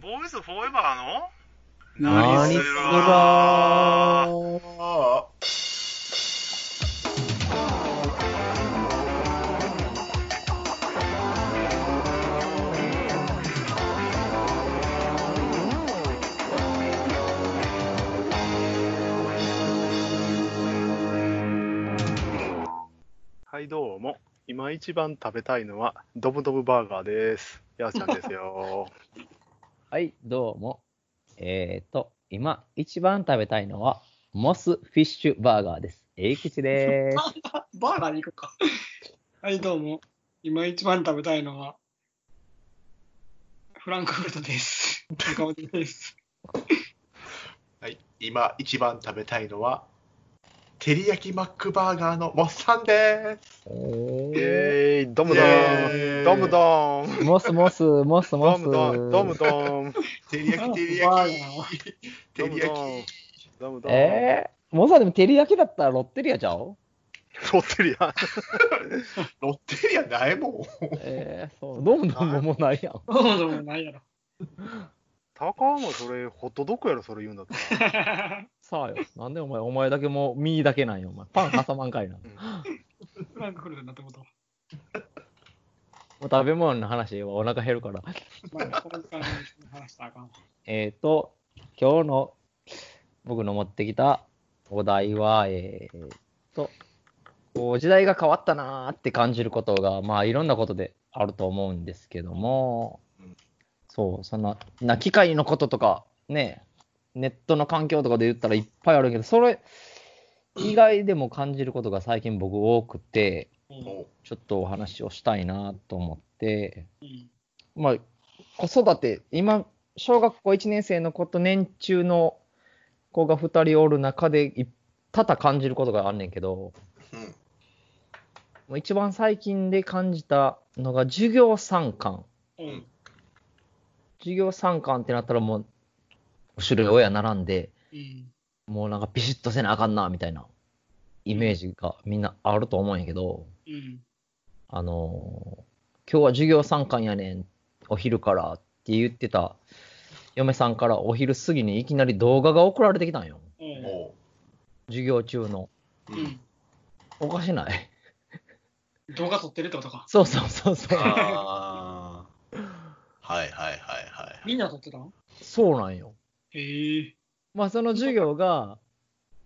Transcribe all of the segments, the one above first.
ボーイズフォーエバーの？何すするらわはい、どうも。今一番食べたいのは、ドブドブバーガーです。やーちゃんですよ。はい、どうも。えーと、今一番食べたいのは、モスフィッシュバーガーです。えいきちでーす。バーガーに行こうか。はい、どうも。今一番食べたいのは、フランクフルトです。中本です。はい、今一番食べたいのは、照り焼きマックバーガーのモッさんです。おイードムドイエーン、ドムドーン、モスモス、モスモス。ドムドーン、ドムドーン、照り焼き、照りバ焼き、り焼ムドーンき。、ドムドーン。えー、モスはでも照り焼きだったらロッテリアちゃう？ロッテリア。ロッテリアないもん。えー、そう、ドムドムももうないやん。どうでもないやろ。高もそれ、ホットドッグやろ、それ言うんだったら。さあよ。なんでお前、お前だけもう、身だけなんよ、お前。パン挟まんかいな。もフランクフルトになったことは。う食べ物の話はお腹減るから。まあ、この時間に話したらあかんわ。えっ、と、今日の僕の持ってきたお題は、えー、と、こう時代が変わったなーって感じることが、まあいろんなことであると思うんですけどもうん、そう、そんな、な機械のこととか、ね、ネットの環境とかで言ったらいっぱいあるけど、それ以外でも感じることが最近僕多くて、うんちょっとお話をしたいなと思って、うんまあ、子育て、今、小学校1年生の子と年中の子が2人おる中で、い多々感じることがあんねんけど、うん。一番最近で感じたのが、授業参観。うん授業参観ってなったらもう、後ろに親並んで、うん。もうなんかピシッとせなあかんな、みたいなイメージがみんなあると思うんやけど、うんあのー今日は授業参観やねん、お昼からって言ってた嫁さんからお昼過ぎにいきなり動画が送られてきたんよ。うんお授業中の。ううんんおかしない？動画撮ってるってことか。そうそうそうそう。あー はいはいはいはい。みんな撮ってたのそうなんよ。へえ。まあその授業が、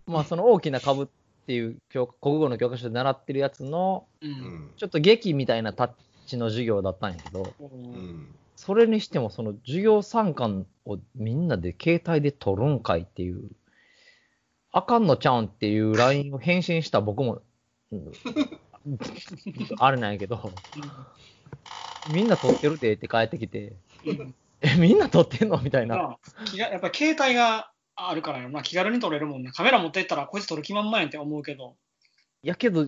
まあその大きな株っていう教国語の教科書で習ってるやつの、う。うんんちょっと劇みたいなタッチの授業だったんやけど、ううんんそれにしてもその授業参観をみんなで携帯で撮るんかいっていう、あかんのちゃうんっていう LINE を返信した僕も、うんあれなんやけど、みんな撮ってるでって帰ってきて、うんえ、みんな撮ってんのみたいな。やっぱ携帯があるからよな、気軽に撮れるもんね。カメラ持ってったらこいつ撮る気満々やんって思うけど。やけど、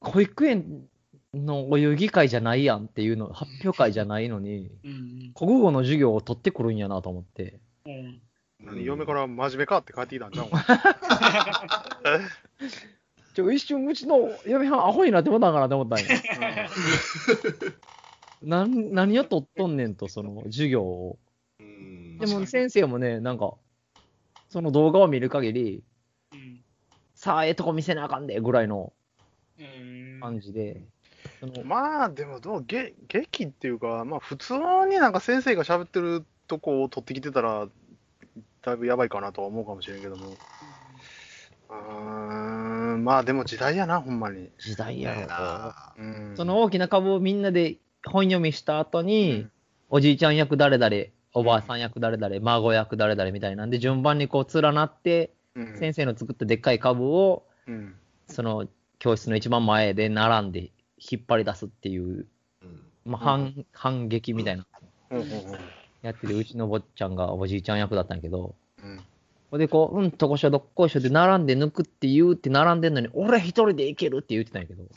保育園のお遊戯会じゃないやんっていうの、発表会じゃないのに、うん国語の授業を取ってくるんやなと思って。うん。うん何嫁から真面目かって帰ってきたんじゃん。お 前ちょ、一瞬うちの嫁はんアホになってもたんかなって思ったんや。なん何を取っとんねんと、その授業を。うんでも先生もね、なんか、その動画を見る限り、うんさあ、ええとこ見せなあかんで、ぐらいのうん感じで。そのまあ、でもどう、げ劇っていうか、まあ、普通になんか先生が喋ってるとこを撮ってきてたら、だいぶやばいかなとは思うかもしれんけども。うーん、まあでも時代やな、ほんまに。時代やろと。うん。その大きな株をみんなで本読みした後に、うんおじいちゃん役誰々、おばあさん役誰々、孫役誰々みたいなんで、順番にこう連なって、うん、先生の作ったでっかい株を、うん。その教室の一番前で並んで引っ張り出すっていう、うんまあ、反反撃みたいな。やってるうちの坊ちゃんがおじいちゃん役だったんやけど、うん。ほんでこう、うんとこしょどっこいしょで並んで抜くって言うって並んでんのに、俺一人でいけるって言ってたんやけど。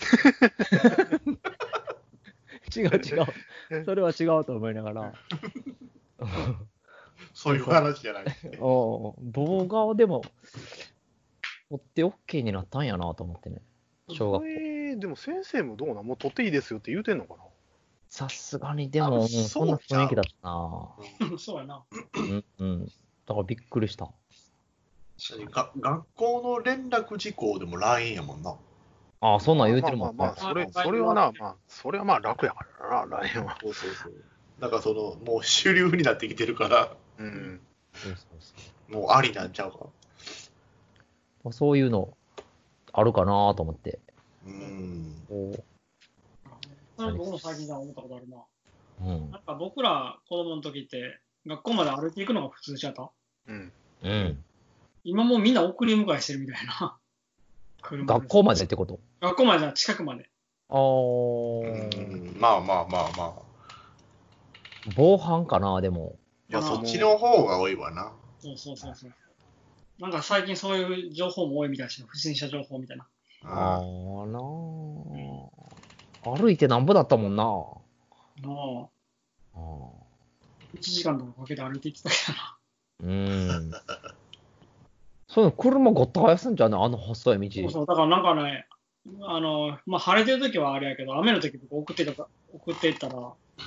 違う違う。それは違うと思いながら。そういう話じゃない。おう動画をでも、持って OK になったんやなと思ってね。小学校。えーでも先生もどうなん？もう撮っていいですよって言うてんのかな？さすがにでも、そんな雰囲気だったな。そうやな。うん、うん。だからびっくりした。が学校の連絡事項でも LINE やもんな。ああ、そんなん言うてるもんねまあまあ。まあ、それ、あそれはな、まあ、それはまあ楽やからな、LINE は。そうそうそう。なんかその、もう主流になってきてるから、うん。そうそうそうもうありなんちゃうか。まあそういうのあるかなと思って。うん。こそれ僕も最近じゃ思ったことあるな。ううんなんか僕ら子供の時って、学校まで歩いていくのが普通じゃったうん。うん。今もうみんな送り迎えしてるみたいな。車で学校までってこと？学校までじゃ近くまで。あー、うんまあまあまあまあ。防犯かな、でも。いや、そっちの方が多いわな。そうそうそうそう。なんか最近そういう情報も多いみたいし、不審者情報みたいな。ああーなー歩いてなんぼだったもんな。のあ1時間とかかけて歩いていってたけどな。ーうん。そういうの車ごった返すんじゃねあの細い道。そうそう、だからなんかね、あの、まあ、晴れてる時はあれやけど、雨の時僕送ってたか送っていったら、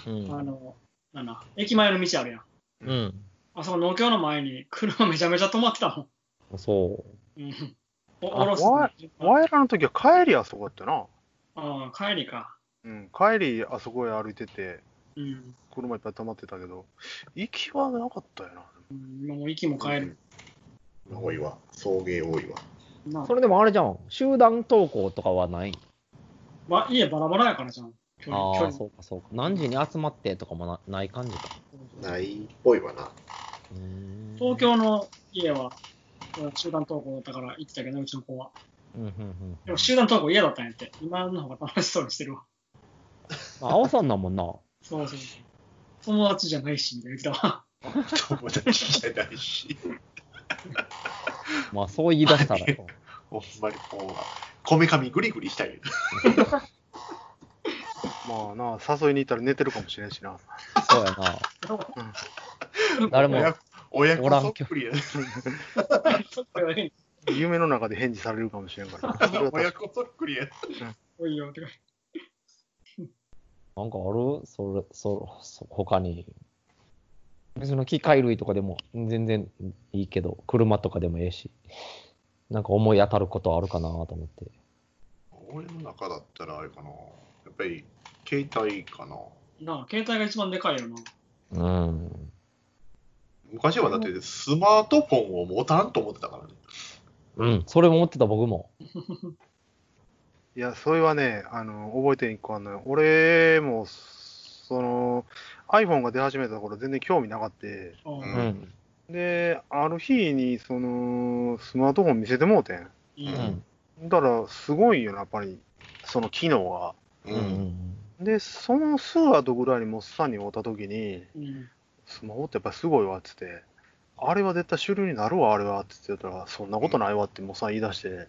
うん。あの、なんだ、駅前の道あるやん。うん。あそこ農協の前に車 めちゃめちゃ止まってたもん。そう。うん。おあおろす。わワイらの時は帰りあそこやったな。ああ、帰りか。うん。帰りあそこへ歩いてて、うん。車いっぱい止まってたけど、行きはなかったよな。うん今もう息も帰る。あ。多いわ。送迎多いわ。それでもあれじゃん。集団登校とかはない？ば家バラバラやからじゃん。距離距ああ、離そうかそうか。何時に集まってとかもなない感じか。ないっぽいわな。うーん東京の家は集団登校だったから行ってたけど、うちの子は。うんうんうんでも集団登校嫌だったんやって。今の方が楽しそうにしてるわ。まあ、青さんだもんな。そうそう。友達じゃないし、みたいな言ってたわ。友達じゃないし。まあ、そう言い出したらよ。ほんまにこう、こめかみグリグリしたい。まあな、誘いに行ったら寝てるかもしれんしな。そうやな。誰も、親親子おらんそっくりや。夢の中で返事されるかもしれんから親子そっくりや。おいよってか。なんかある？それ、そ、そ他に。別に機械類とかでも全然いいけど、車とかでもええし。なんか思い当たることあるかなと思って。俺の中だったらあれかな。やっぱり、携帯かな。なあ、携帯が一番でかいよな。うん。昔はだってスマートフォンを持たんと思ってたからね。うん、それも思ってた僕も。いや、それはね、あの、覚えてる一個あんのよ。俺も、その、iPhone が出始めた頃全然興味なかった。うん。で、ある日に、その、スマートフォン見せてもうてん。ううんん。だから、すごいよな、やっぱり、その機能が。うん。うん。で、そのすぐ後ぐらいにモッサンに会った時に、うん。スマホってやっぱりすごいわっつって、あれは絶対主流になるわ、あれはっつってたら、そんなことないわってモッサン言い出して、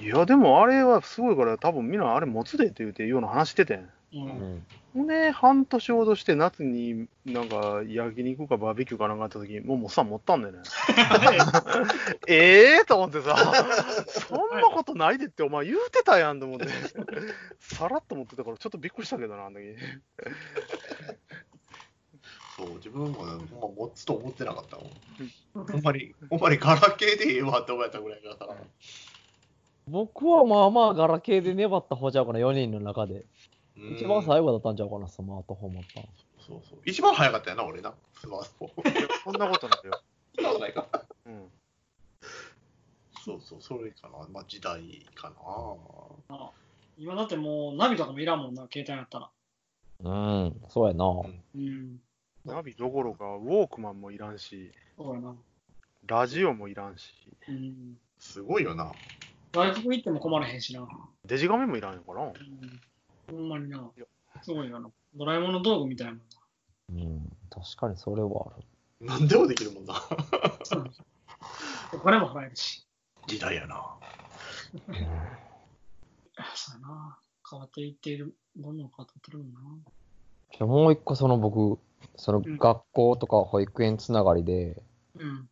いや、でもあれはすごいから、多分みんなあれ持つでって言うていうような話しててん。う。うんん。ほんで、半年ほどして夏になんか焼肉かバーベキューかなんかあった時に、もうモッサン持ったんだよね。ええと思ってさ、そんなことないでってお前言うてたやんと思って、さらっと持ってたからちょっとびっくりしたけどな、あの時。そう、自分もね、ほんま持つと思ってなかったもん。ほんまに、ほんまにガラケーでええわって思えたぐらいだから。僕はまあまあガラケーで粘った方ちゃうかな、4人の中で。うん一番最後だったんちゃうかな、スマートフォン持ったの。そうそう。一番早かったよな、俺な。スマートフォン。そんなことないよ。そんなことないか。うん。そうそう、それかな。まあ、時代かな。あ今だってもうナビとかもいらんもんな、携帯やったら。うん、そうやな。うん。ナビどころか、ウォークマンもいらんし、そうやな。ラジオもいらんし、うん。すごいよな。外国行っても困らへんしな。デジカメもいらんのかな？うん。ほんまにな。すごいよな。ドラえもんの道具みたいなもんうん、確かにそれはある。何でもできるもんな。な。お金も払えるし。時代やな。そうやな。変わっていっている、どんどん変わっていってるもんな。じゃあもう一個その僕、そのん学校とか保育園つながりで、うん。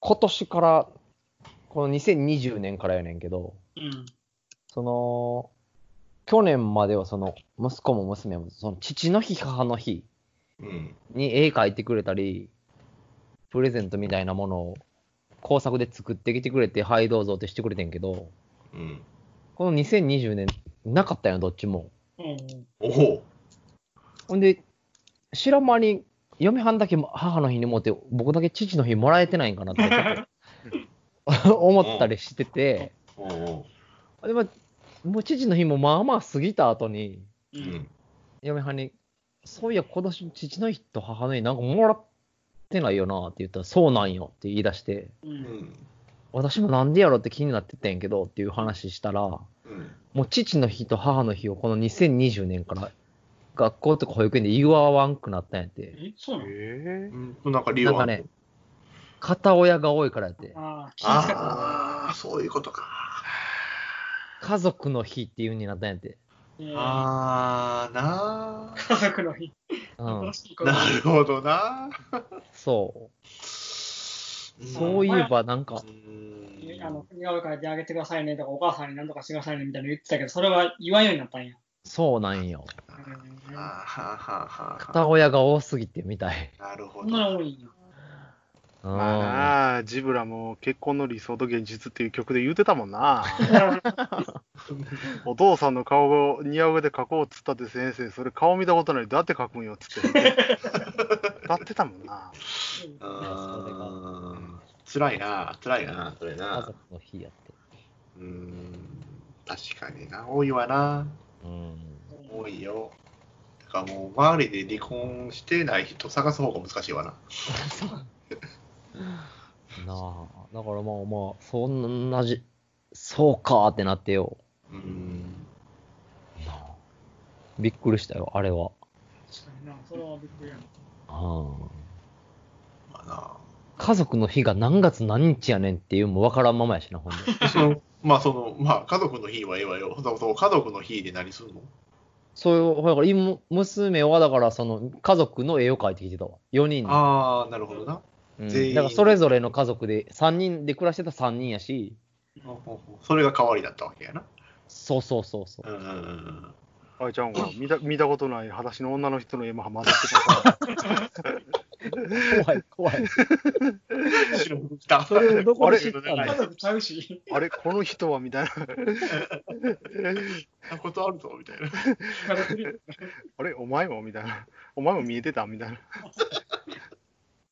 今年から、この2020年からやねんけど、うん。その、去年まではその、息子も娘も、その父の日、母の日うん。に絵描いてくれたり、プレゼントみたいなものを工作で作ってきてくれて、はいどうぞってしてくれてんけど、うん。この2020年、なかったよ、どっちも。うんおお。ほんで、知らん間に、嫁はんだけ母の日にもって、僕だけ父の日もらえてないんかなってちょっと 思ったりしてて、おお。でも、もう父の日もまあまあ過ぎた後に、ううんん。嫁はんに、そういや、今年父の日と母の日なんかもらってないよなって言ったら、そうなんよって言い出して、ううんん。私もなんでやろって気になってたんやけどっていう話したら、うん。もう父の日と母の日をこの2020年から学校とか保育園で言わんくなったんやって。え、そうなの？えうん。なんか理由はなんかね、片親が多いからやってああ、そういうことか。家族の日っていう風になったんやって。えーああ、な家族の日。うん新。しいことあ。なるほどな。そう。そういえばなんか、あの、似顔絵描いてあげてくださいねとか、お母さんに何とかしてくださいねみたいなの言ってたけど、それは言わんようになったんや。そうなんよ。うんはあはあはあはあ片親が多すぎてみたい。なるほそんなど。に多いんや。うん。まあなあ、ジブラも結婚の理想と現実っていう曲で言うてたもんな。お父さんの顔を似合うで描こうっつったって先生、それ顔見たことない。どうやって描くんよっつって。歌ってたもんな。あー辛いな、辛いな、それ家な族。の日やって。うーん、確かにな、多いわな。うん。多いよ。だからもう、周りで離婚してない人探す方が難しいわな。なあ。だからまあまあ、そんなじ、そうかってなってよ。うーん。なあびっくりしたよ、あれは。確かにな、それはびっくりやな。うん。まあな。家族の日が何月何日やねんっていうのもわからんままやしな、ほんで。そのまあ、その、まあ、家族の日はええわよ。そうそう家族の日で何するの？そういう、だから今、娘はだからその家族の絵を描いてきてたわ。4人で。ああ、なるほどな。うん全員だからそれぞれの家族で、3人で暮らしてた3人やし、それが代わりだったわけやな。そうそうそうそう。うんちゃんが見た 見たことない裸足の女の人の絵も混ざってたから。怖い、怖い。それをどこで知ったん家だ族ちゃうし、あれ、この人はみたいな。なことあるぞ、みたいな。あれ、お前もみたいな。お前も見えてたみたいな。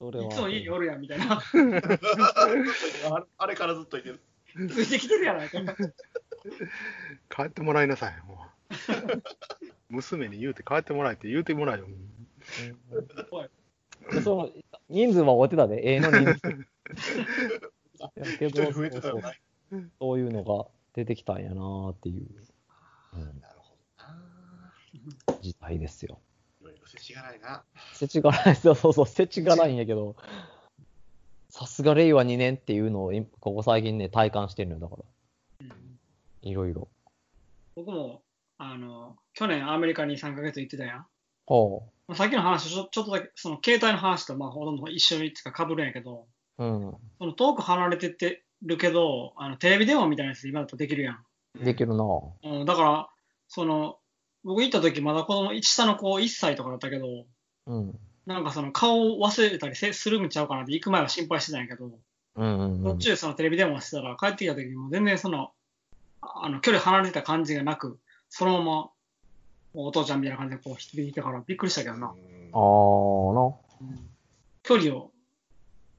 それは。いつも家におるやんみたいな。あ れあれからずっといてる。ついてきてるやないか。帰ってもらいなさい。もう 娘に言うて帰ってもらえって言うてもらえよ。でその、人数は追ってたで、絵の人数。やけど一人増えてたよな。そういうのが出てきたんやなーっていう、うん、なるほどな。事態ですよ。いろいろ世知がないな。世知辛い、そうそうそう、世知辛いんやけど、さすが令和2年っていうのを、今ここ最近ね、体感してるのよ、だから。いろいろ。僕も、あの、去年アメリカに3ヶ月行ってたやん。ほまあさっきの話ちょ、ちょっとだけ、その携帯の話とまあほとんど一緒にっていうか被るんやけど、う。うん。その遠く離れてってるけど、あのテレビ電話みたいなやつ今だとできるやん。できるなうん、だから、その、僕行った時まだ子供、下の子1歳とかだったけど、うん。なんかその顔を忘れたりせするんちゃうかなって行く前は心配してたんやけど、うんうんうん途。中そのテレビ電話してたら帰ってきた時にもう全然その、あの、距離離れてた感じがなく、そのまま、お父ちゃんみたいな感じでこう、引いてからびっくりしたけどな。あー距離を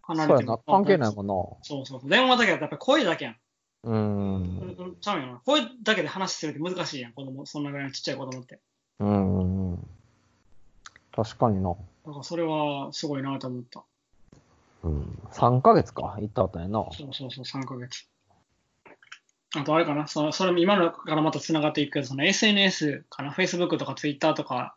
な。離れてそうやな。関係ないもんな。そうそうそう。電話だけだとやっぱり声だけやん。うん。うんちゃうよな。声だけで話するって難しいやん、子供、そんなぐらいのちっちゃい子供って。うんうんうん。確かにな。だからそれはすごいなと思った。うん。3ヶ月か、行ったったんやな。そうそうそう、3ヶ月。あとあれかな、そのそれ今のからまた繋がっていくけど、その SNS かな、Facebook とか Twitter とか、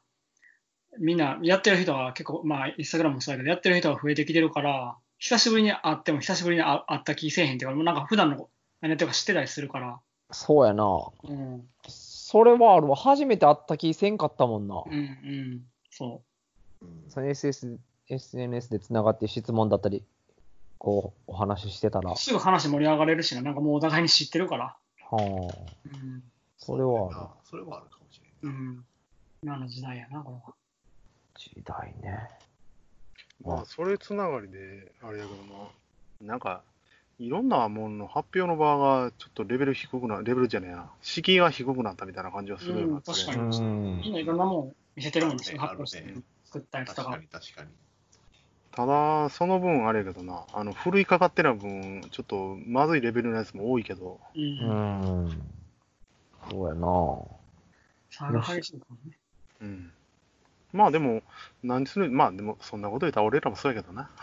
みんなやってる人が結構、まあ、インスタグラムもそうだけど、やってる人が増えてきてるから、久しぶりに会っても久しぶりに会会った気せえへんっていうか、もうなんか普段の何やってるか知ってたりするから、そうやな。うん、それはあるわ。初めて会った気せんかったもんな。うん、うん、そその SS SNS で繋がって質問だったり、こう、お話ししてたら、う。はすぐ話盛り上がれるしな、なんかもうお互いに知ってるから。あ、うん、それはある。それはあるかもしれない。うん。今の時代やな、これは。時代ね。まあ、それつながりで、あれやけども、なんか、いろんなものの発表の場がちょっとレベル低くな、レベルじゃねえな、敷居が低くなったみたいな感じはするようになって、うん確かうにんみんないろんなもん見せてるもんね、ね発表して作ったやつとか確か。に確かに。ただ、その分あれやけどな、あの、古いかかってる分、ちょっとまずいレベルのやつも多いけど、う。うんん。そうやな。差が激しいからね。うん。まあでも、何する、まあでも、そんなこと言ったら俺らもそうやけどな。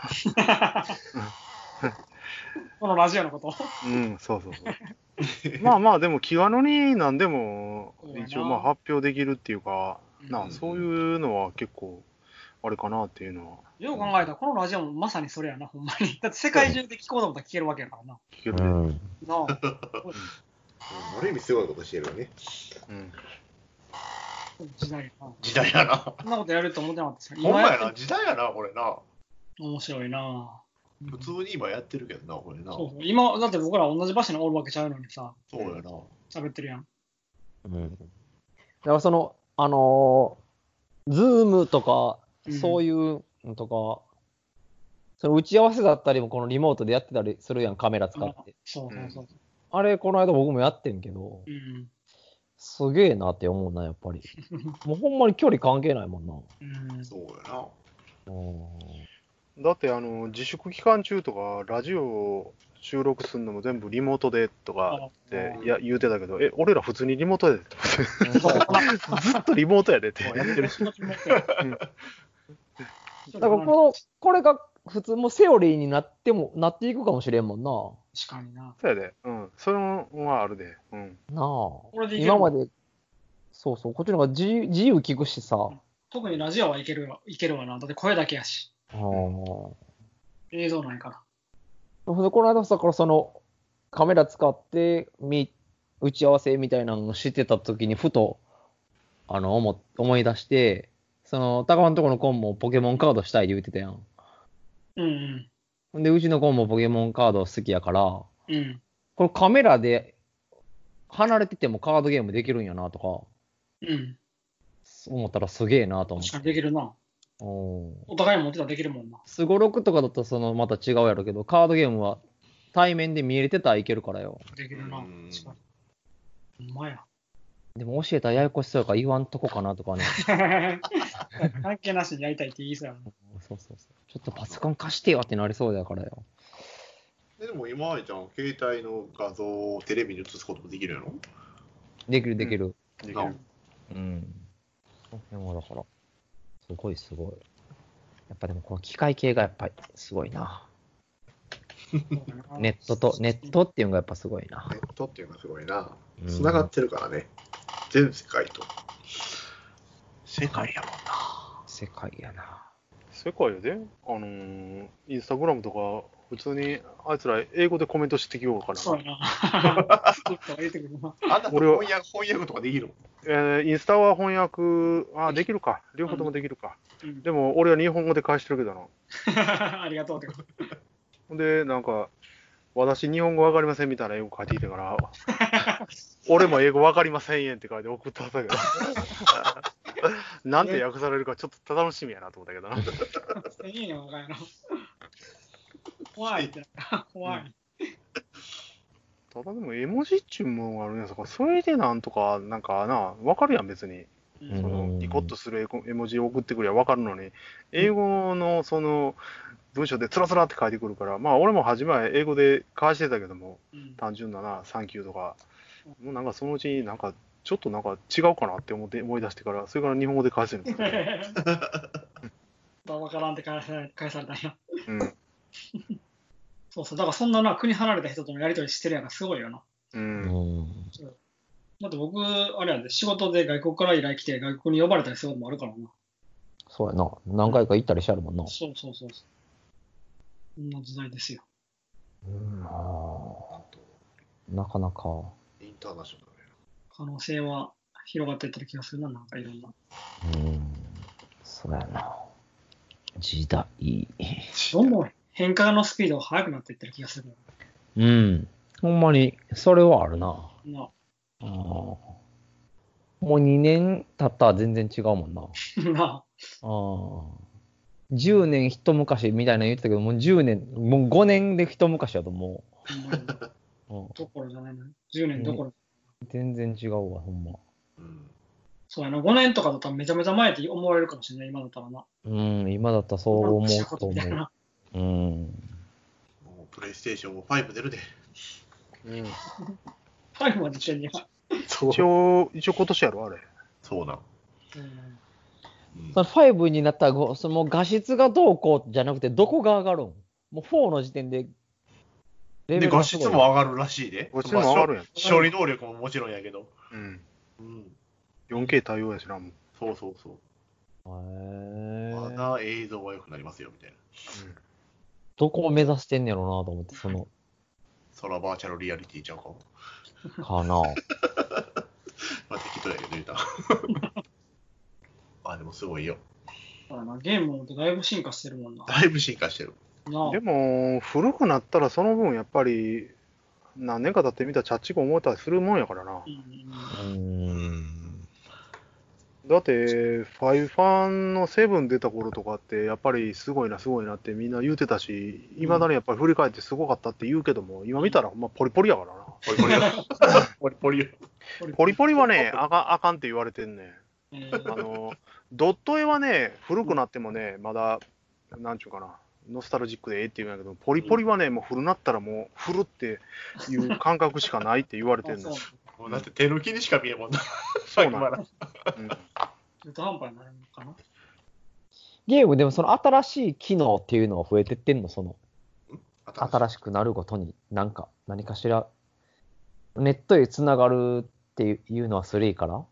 このラジオのことうん、そうそうそう。まあまあ、でも気軽に何でも一応まあ発表できるっていうか、なうんそういうのは結構あれかなっていうのはよう考えたら、このラジオもまさにそれやな、ほんまに。だって世界中で聞こうと思ったら聞けるわけやからな。聞けるで。うん。なあ、ある意味すごいことしてるよね。うん。時代やな。時代やな。こんなことやると思ってなかったですよ。ほんまやな、時代やな、これな。面白いな。普通に今やってるけどな、これな。そうそう今、だって僕ら同じ場所におるわけちゃうのにさ、そうやな。喋ってるやん。うん。だからその、あのー、ズームとかう、んそういうのとか、その打ち合わせだったりもこのリモートでやってたりするやん、カメラ使って。そうそうそう。あれ、この間僕もやってんけど、うん。すげえなって思うな、やっぱり。もうほんまに距離関係ないもんな。うん。そうやな。うんだってあの自粛期間中とかラジオ収録するのも全部リモートでとかっていや言うてたけど、え、俺ら普通にリモートやでって。ずっとリモートやでって。やってる仕事もやってるだからこの、これが普通もうセオリーになっても、なっていくかもしれんもんな。確かにな。そうやで。うん。それはあるで。うん。なあ。今まで、そうそう、こっちの方が自由自由聞くしさ。特にラジオはいけるわいけるわな。だって声だけやし。うん映像ないから。この間さ、からその、カメラ使って、み、打ち合わせみたいなのをしてた時に、ふと、あの、思、思い出して、その、高尾のとこのコンもポケモンカードしたいって言ってたやん。うんうん。で、うちのコンもポケモンカード好きやから、うん。これカメラで離れててもカードゲームできるんやなとか、うん。思ったらすげえなと思って。確かにできるな。うんお互い持ってたらできるもんな。スゴロクとかだとそのまた違うやろうけど、カードゲームは対面で見えれてたらいけるからよ。できるな。うん確かに。ほんまや。でも教えたらややこしそうやから言わんとこかなとかね。関係なしにやりたいって言いそうやもん。そうそうそう。ちょっとパソコン貸してよってなりそうだからよ。ででも今までちゃん、携帯の画像をテレビに映すこともできるやろ？できるできる。できる。うん。その辺はだから、すごいすごい。やっぱでもこの機械系がやっぱりすごいな。ネットと、ネットっていうのがやっぱすごいな。ネットっていうのがすごいな。うんつながってるからね。全世界と。世界やもんな。世界やな。世界やで、あのーインスタグラムとか、普通にあいつら英語でコメントしてきようかな。そうやな。あんな俺は翻訳翻訳とかできるもん。えーインスタは翻訳、あ、できるか。両方ともできるか。うんでも、俺は日本語で返してるけどな。ありがとうってこと。ほんで、なんか、私、日本語わかりませんみたいな英語書いてきたから、俺も英語わかりませんやんって書いて送ったんだけど、なんて訳されるかちょっと楽しみやなと思ったけどな。いいね、若いの。って。怖い。ただでも、絵文字っちゅうものがあるんやさか、それでなんとか、なんかな、わかるやん、別に。ううんその、ニコッとする絵文字を送ってくりゃわかるのに、英語のその、文章でつらつらって書いてくるから、まあ、俺も初めは英語で返してたけども、ん単純なな、サンキューとか、もうなんかそのうちになんか、ちょっとなんか違うかなって思って思い出してから、それから日本語で返してるんですよ。わからんって返され返されたんや。うん。そうそう。だからそんなな、国離れた人とのやりとりしてるやんがすごいよな。う。うんん。だって僕、あれやで、仕事で外国から依頼来て、外国に呼ばれたりすることもあるからな。そうやな。何回か行ったりしてあるもんな。そうそうそうそう。そんな時代ですよ。うん、なかなか。インターナショナル可能性は広がっていってる気がするな、なんかいろんな。うん。そうやな。時代。どんどん変化のスピードが速くなっていってる気がする。うん。ほんまに、それはあるな。なあーもう2年経ったら全然違うもんな。なああ。10年一昔みたいなの言ってたけど、もう10年、もう5年で一昔やと思う。うん、どころじゃないの。10年どころ。全然違うわ、ほんま。うん。そうやな、5年とかだったらめちゃめちゃ前って思われるかもしれない、今だったらな。うん、今だったらそう思うと思。うな。うん。もうプレイステーションも5出るで。うん。5までしてんねや。そ一応、一応今年やろ、あれ。そうなん。うんうんその5になったらご、その画質がどうこうじゃなくて、どこが上がるん？もう4の時点で、レで、画質も上がるらしいで。画質も上がるやん。まあ処理能力ももちろんやけど。うん。うん。4K 対応やしな、もう。そうそうそう。へまーだ映像は良くなりますよ、みたいな。どこを目指してんねやろなと思って、その、空バーチャルリアリティちゃうかも。かな。まあ適当やけど言うた。あ、でもすごいよ。ゲームもだいぶ進化してるもんな。だいぶ進化してる。でも、古くなったらその分やっぱり、何年か経ってみたらチャッチが思えたりするもんやからなう。んうん。だって、ファイファンのセブン出た頃とかって、やっぱりすごいな、すごいなってみんな言うてたし、いまだにやっぱり振り返ってすごかったって言うけども、今見たら、まあ、ポリポリやからな。ポリポリよ。ポリポリよ。ポリポリはね、あかんあかんって言われてんねあの、ドット絵はね、古くなってもね、まだ、なんちゅうかな、ノスタルジックでええって言うんやけど、ポリポリはね、もう古なったらもう古っていう感覚しかないって言われてんの。もうだって手抜きにしか見えんもんな。そうなんまだうん中途半端になるのかな。ゲームでもその新しい機能っていうのは増えてってんの？その、新ししくなるごとに、なんか、何かしら、ネットへつながるっていうのは3から？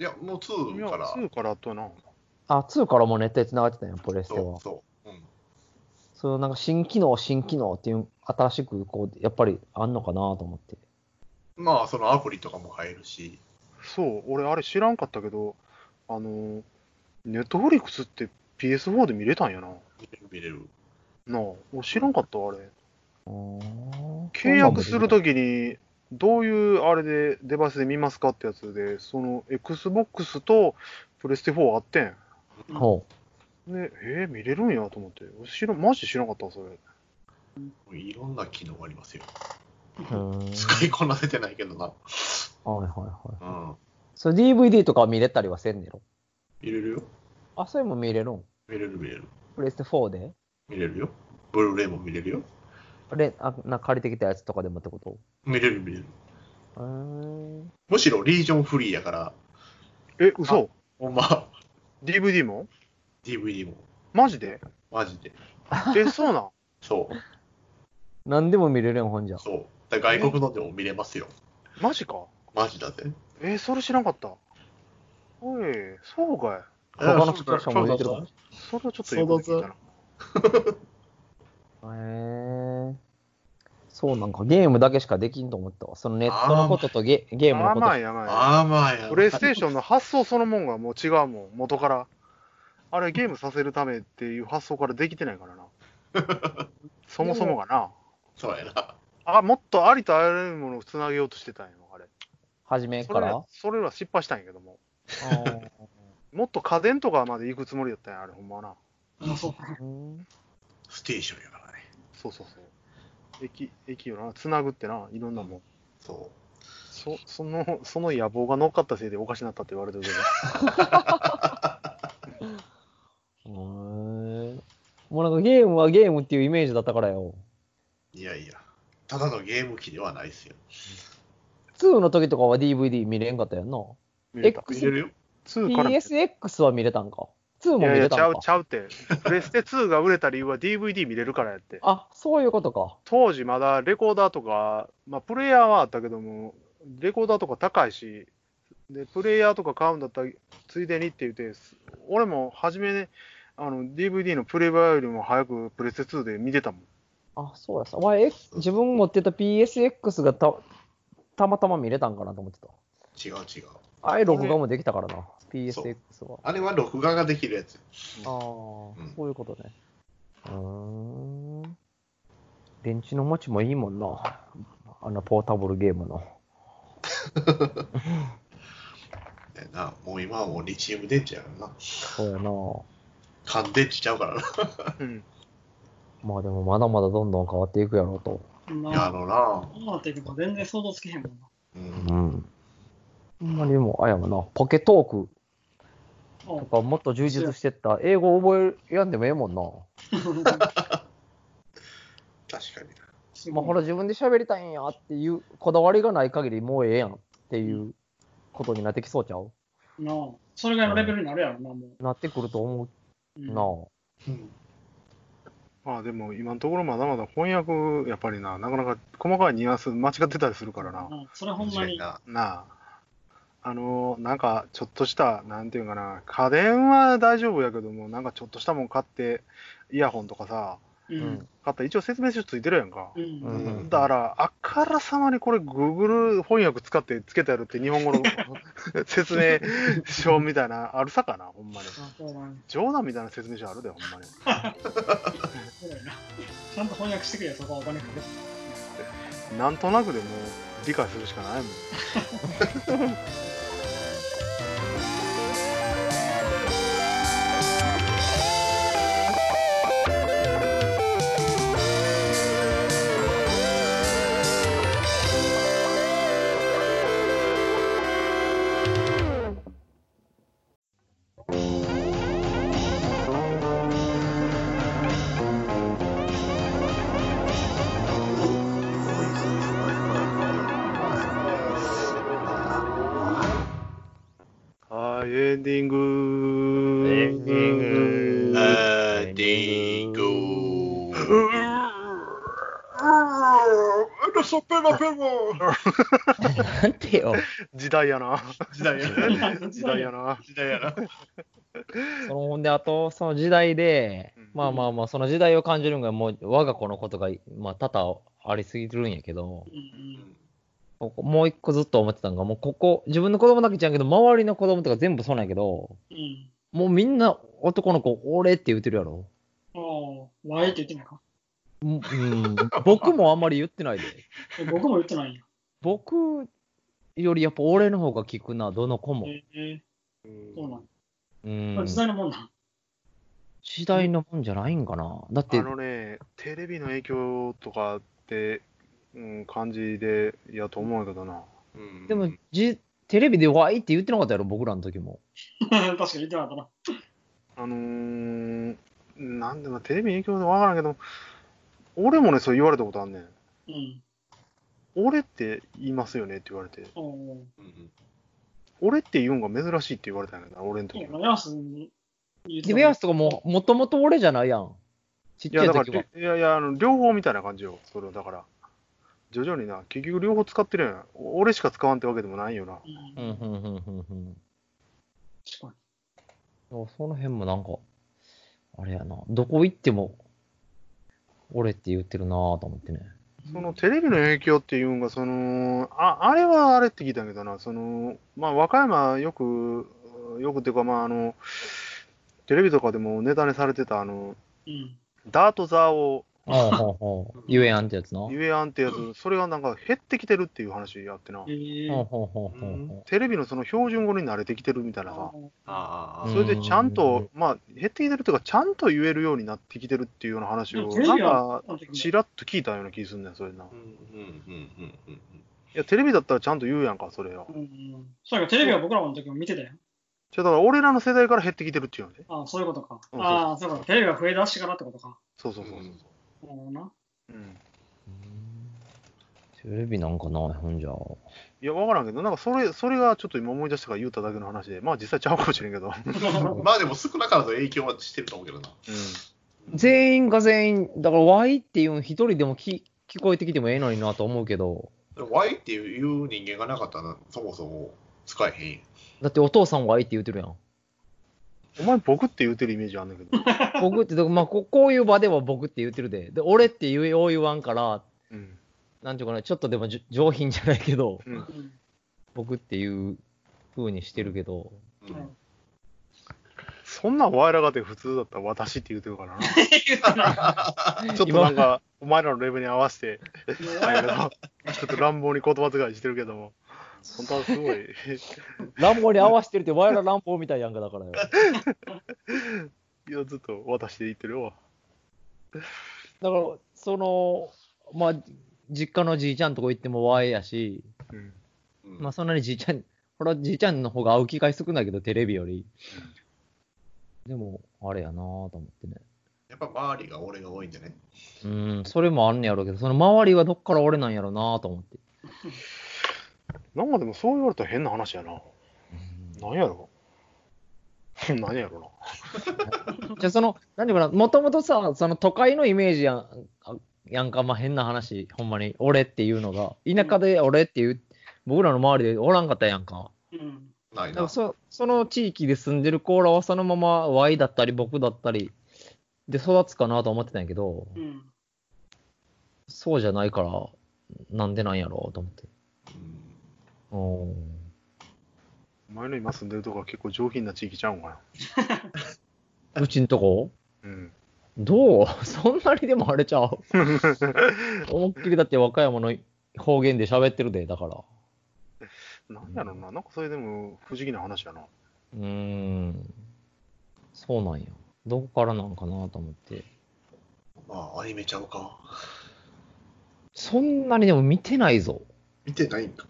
いや、もうい2や、から。2からとな。あ、2からもネットへつながってたんや、プレステは。そうそう。うん。そのなんか新機能、新機能っていう、新しくこう、やっぱりあんのかなと思って。まあ、そのアプリとかも入るし。そう、俺あれ知らんかったけど、あの、ネットフリックスって PS4 で見れたんやな。見れる見れる。なあ、俺知らんかったわ、あれ。契約するときに、どういうあれでデバイスで見ますかってやつで、その Xbox とプレステ4あってん。ほで、えー、見れるんやと思って。俺知らん、マジで知らんかったわ、それ。いろんな機能がありますよ。使いこなせてないけどな。はいはいはい。うん。それ DVD とかは見れたりはせんねやろ？見れるよ。あ、それも見れるん？見れる見れる。プレステ4で？見れるよ。ブルーレイも見れるよ。レあな借りてきたやつとかでもってこと？見れる見れる。うーん。むしろリージョンフリーやから、え、嘘ほんま、?DVD も？DVD も、マジで？マジで。え、そうなん？そう、何でも見れるやん、ほんじゃ。そう。だから外国のでも見れますよ。マジか？マジだぜ。えーそれ知らんかった。おい、そうかい。他のもてるかそれはちょっとよく聞いたな。へえ。そうなんか、ゲームだけしかできんと思ったわ。そのネットのこととゲゲームのこと。甘い甘い。ああ、まあや。プレイステーションの発想そのもんがもう違うもん、元から。あれ、ゲームさせるためっていう発想からできてないからな。そもそもがな。そうやな。あ、もっとありとあらゆるものをつなげようとしてたんよ、あれ。初めそれから？それは失敗したんやけども。もっと家電とかまで行くつもりだったんや、あれ、ほんまはな。あそううんステーションやからね。そうそうそう。駅、駅よな、つなぐってな、いろんなもん。そそその、その野望が乗っかったせいでおかしなったって言われてるけど。もうなんかゲームはゲームっていうイメージだったからよ。う。いやいや。ただのゲーム機ではないですよ。2の時とかは DVD 見れんかったやんな。見れた X 見れるよ。2から見て PSX は見れたんか？2いやいや、ちゃう。ちゃうって。プレステ2が売れた理由は DVD 見れるからやって。あ、そういうことか。当時まだレコーダーとか、まあ、プレイヤーはあったけども、レコーダーとか高いし、で、プレイヤーとか買うんだったら、ついでにって言って、俺も初めね、あの、DVD のプレイバーよりも早くプレステ2で見てたもん。あ、そうやさ。お前、え自分持ってた PSX がたたまたま見れたんかなと思ってた。違う違う。あれ、録画もできたからな。PSX は。あれは録画ができるやつ。ああ、うんそういうことね。うーん。電池の持ちもいいもんな。あのポータブルゲームの。な、もう今はもうリチウム電池やからな。そうやな。乾電池ちゃうからな。うん。まあでもまだまだどんどん変わっていくやろうと。や、ああ、のな、どうなっていくか全然想像つけへんもんな。うん。うん。ほんまにもう、あれやもんな、ポケトークおとかもっと充実してった、英語覚えやんでもええもんな。確かに。すごいまあ、ほら自分で喋りたいんやっていうこだわりがない限りもうええやんっていうことになってきそうちゃう？なあそれぐらいのレベルになるやろな、もなってくると思う。ううんなあ。うん。まあでも今のところまだまだ翻訳、やっぱりな、なかなか細かいニュアンス間違ってたりするからな。うんそれほんまに。なあ。あのなんかちょっとした、なんていうかな、家電は大丈夫やけども、なんかちょっとしたもん買って、イヤホンとかさ、う。うん買ったら一応説明書ついてるやんか。うん。だから、あからさまにこれ、Google 翻訳使ってつけてやるって日本語の 説明書みたいな、あるさかな、ほんまに。冗談みたいな説明書あるで、ほんまに。ちゃんと翻訳してくれよ、そこはお金かけて。なんとなくでも理解するしかないもん。代やな。時代やな。時代やな。時代やな。そのほんで、あと、その時代でうん、まあまあまあ、その時代を感じるのが、もう我が子のことが、まあ、多々ありすぎるんやけど、うんここもう一個ずっと思ってたのが、もうここ、自分の子供だけじゃんけど、周りの子供とか全部そうなんやけど、うん。うん。もうみんな男の子、俺って言ってるやろ。ああ、ワイって言ってないか。うん、うん僕もあんまり言ってないで。え僕も言ってないんや。僕よりやっぱ俺の方が聞くな、どの子も。ええそうなん。うん時代のもんなん？時代のもんじゃないんかな。だってあ、のね、テレビの影響とかって、うん、感じで、いやと思うけどな。うんでもじ、テレビでワイって言ってなかったやろ、僕らの時も。確かに言ってなかったな。あのー、なんでもテレビの影響でわからんけど、俺もね、そう言われたことあんねん。うん。俺って言いますよねって言われて、俺って言うんが珍しいって言われたんやな、俺の時は。で、たベアスとかも、もともと俺じゃないやん。ちっいや、ちゃい時はだから、。いやいや、あの両方みたいな感じよ、それをだから。徐々にな、結局両方使ってるやん。俺しか使わんってわけでもないよな。う。うんん、うん、うん、うん、うん。確かそうその辺もなんか、あれやな。どこ行っても、俺って言ってるなぁと思ってね。に。そのテレビの影響っていうんが、その、ああれはあれって聞いたけどな、その、まあ、和歌山よく、よくっていうか、まあ、あの、テレビとかでもネタにされてた、あの、うん。ダート座をほうほうほう。言えやんってやつな。ほう言えやんってやつ、それがなんか減ってきてるっていう話あってなえ。えほうほうほうほテレビのその標準語に慣れてきてるみたいなさ、ああ、それでちゃんうとん、まあ、減ってきてるっていうか、ちゃんと言えるようになってきてるっていうような話を、なんか、ちらっと聞いたような気すんねん、それな。いうんうんうんうんうんや、テレビだったらちゃんと言うやんか、それを。うんうん。そうやテレビは僕らの時も見てたよ。じゃあだから、俺らの世代から減ってきてるっていうのね。ああ、そういうことか。ああ、そういうこと。テレビが増え出してからってことか。そうそうそうそう。そうな。うんテレビなんかない、ほんじゃ。いや、わからんけど、なんかそれ、それがちょっと今思い出したから言うただけの話で、まあ実際ちゃうかもしれんけど。う んまあでも少なからず影響はしてると思うけどな。全員が全員、だから Y っていうの一人でも聞聞こえてきてもええのになと思うけど、でも Y っていう人間がなかったらそもそも使えへんやん。だってお父さん Y って言ってるやん。お前僕って言うてるイメージあんだけど。僕って、まあここういう場では僕って言ってるで。で、俺って言え、よう言わんから、うん。なんていうかな、ちょっとでも上品じゃないけど、うん。うん。僕っていう風にしてるけど、うんそんなんお前らがて普通だったら私って言うてるからな。ちょっとなんか、お前らのレベルに合わせて、ちょっと乱暴に言葉遣いしてるけども、本当はすごい。乱暴に合わせてるって、ワイら乱暴みたいやんか、だからよ。いや、ずっと渡していってるわ。だから、その、まあ、実家のじいちゃんとこ行ってもワイやし、うん。うんまあそんなにじいちゃん、ほらじいちゃんの方が会う機会少ないけど、テレビより。でも、あれやなぁと思ってね。やっぱ周りが俺が多いんでね。うん、それもあんねやろうけど、その周りはどっから俺なんやろうなぁと思って。なんかでもそう言われたら変な話やな。なんやろ？何やろ じゃあその、何ていうかな、もともとさ、その都会のイメージやん、あやんか、まあ変な話、ほんまに、俺っていうのが、田舎で俺っていう、僕らの周りでおらんかったやんか。うん。ないな。そその地域で住んでる子らはそのまま Y だったり僕だったりで育つかなと思ってたんやけど、うん。そうじゃないから、なんでなんやろうと思って。お前の今住んでるとこは結構上品な地域ちゃうんか うちんとこ？な。うん。どう？そんなにでもあれちゃう？思いっきりだって和歌山の方言で喋ってるで、だから。なんやろな。なんかそれでも不思議な話やな。うーん。そうなんや。どこからなんかなと思って。まあ、アニメちゃうか。そんなにでも見てないぞ。見てないんか。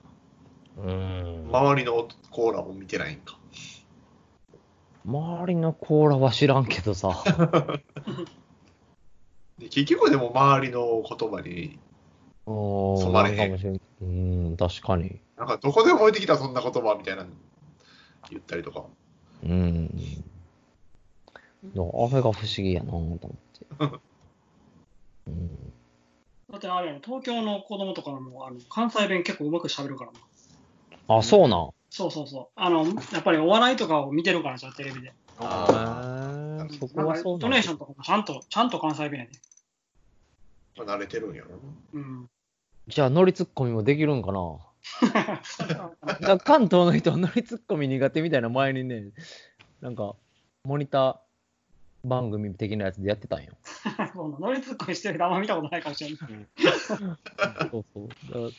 うーん。周りのコーラも見てないんか。周りのコーラは知らんけどさ。で結局でも周りの言葉に、うーん。染まれへんなんかもしれん。うーん、確かに。なんかどこでも置いてきたそんな言葉みたいなの言ったりとか。うーん。だからあれが不思議やなと思って。うん。だってあれ東京の子供とかもあの関西弁結構うまく喋るからな。あ、そうなん。そうそうそう。あの、やっぱりお笑いとかを見てるからじゃあテレビで。ああそこはそうなんだイントネーションとかもちゃんと、ちゃんと関西弁やで。まあ慣れてるんやろうん。じゃあ、乗りツッコミもできるんかな？だから関東の人は乗りツッコミ苦手みたいな前にね、なんか、モニター番組的なやつでやってたんよ。そうなノリツッコミしてる人あんま見たことないかもしれない。そうそう。だから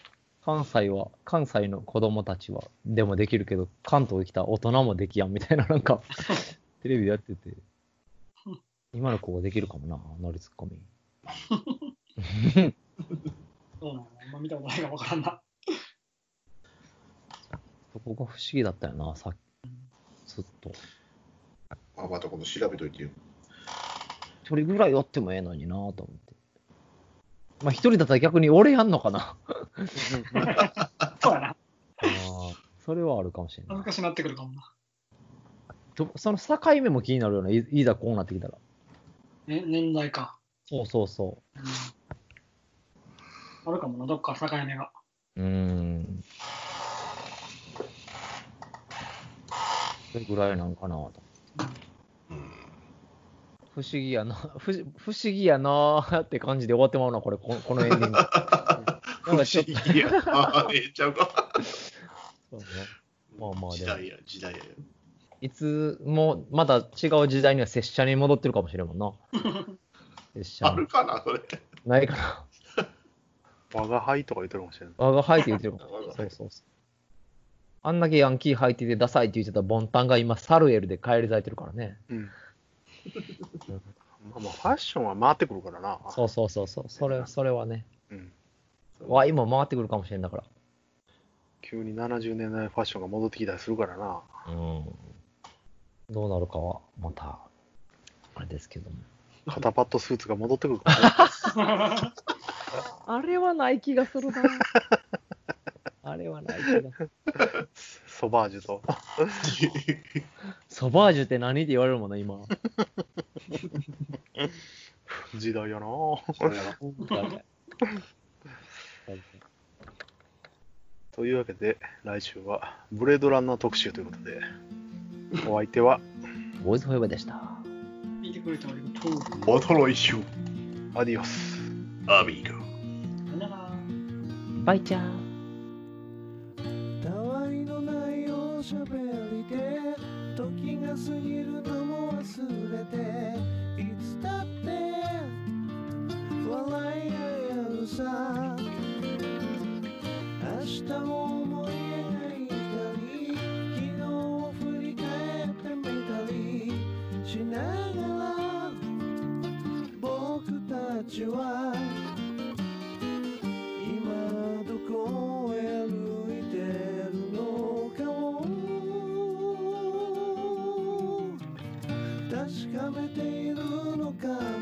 関西は、関西の子供たちは、でもできるけど、関東に来た大人もできやんみたいな、なんか、テレビでやってて、今の子ができるかもな、乗りツッコミ。そうなの。あんま見たことないかもわからんな。そこが不思議だったよな、さっき。ずっと。あ、また今度調べといてよ。一人ぐらいおってもええのになと思って。まあ一人だったら逆に俺やんのかな。そうやな。ああ、それはあるかもしれない。難しくなってくるかもな。どその境目も気になるよね。いいざこうなってきたら。ね、年代か。そうそうそうん。あるかもな、どっか境目が。う。ん。それぐらいなんかなと。うん。不思議やな。不思不思議やなーって感じで終わってまうな、これ、ここのエンディング。不思議や。あ、ええちゃうか。そうねまあまあ時代や、時代やよ。いつもまた違う時代には拙者に戻ってるかもしれんもんな。拙者にあるかな、それ。ないかな。我が輩とか言ってるかもしれない。我が輩って言ってるかも。我が輩そうそうそう。あんだけヤンキー履いててダサいって言ってたボンタンが今サルエルで帰り咲いてるからね。うん。まあまあ、ファッションは回ってくるからな。そうそうそうそう。それ、それはね。うん。わ、今回ってくるかもしれんだから。急に70年代ファッションが戻ってきたりするからな。うん。どうなるかは、また、あれですけども。肩パッドスーツが戻ってくるからね。あれはない気がするな。あれはない気がする。ソバージュと。ソバージュって何って言われるもんな、今。時代やな。というわけで、来週はブレードランナー特集ということで、お相手はボーイズフォーエバーでした。見てくれてありがとう。また来週、アディオス。アミーゴ。さよなら。バイチャー。喋りで時が過ぎるのも忘れていつだって笑い合うさ。明日を思い描いたり昨日を振り返ってみたりしながら僕たちは確かめているのか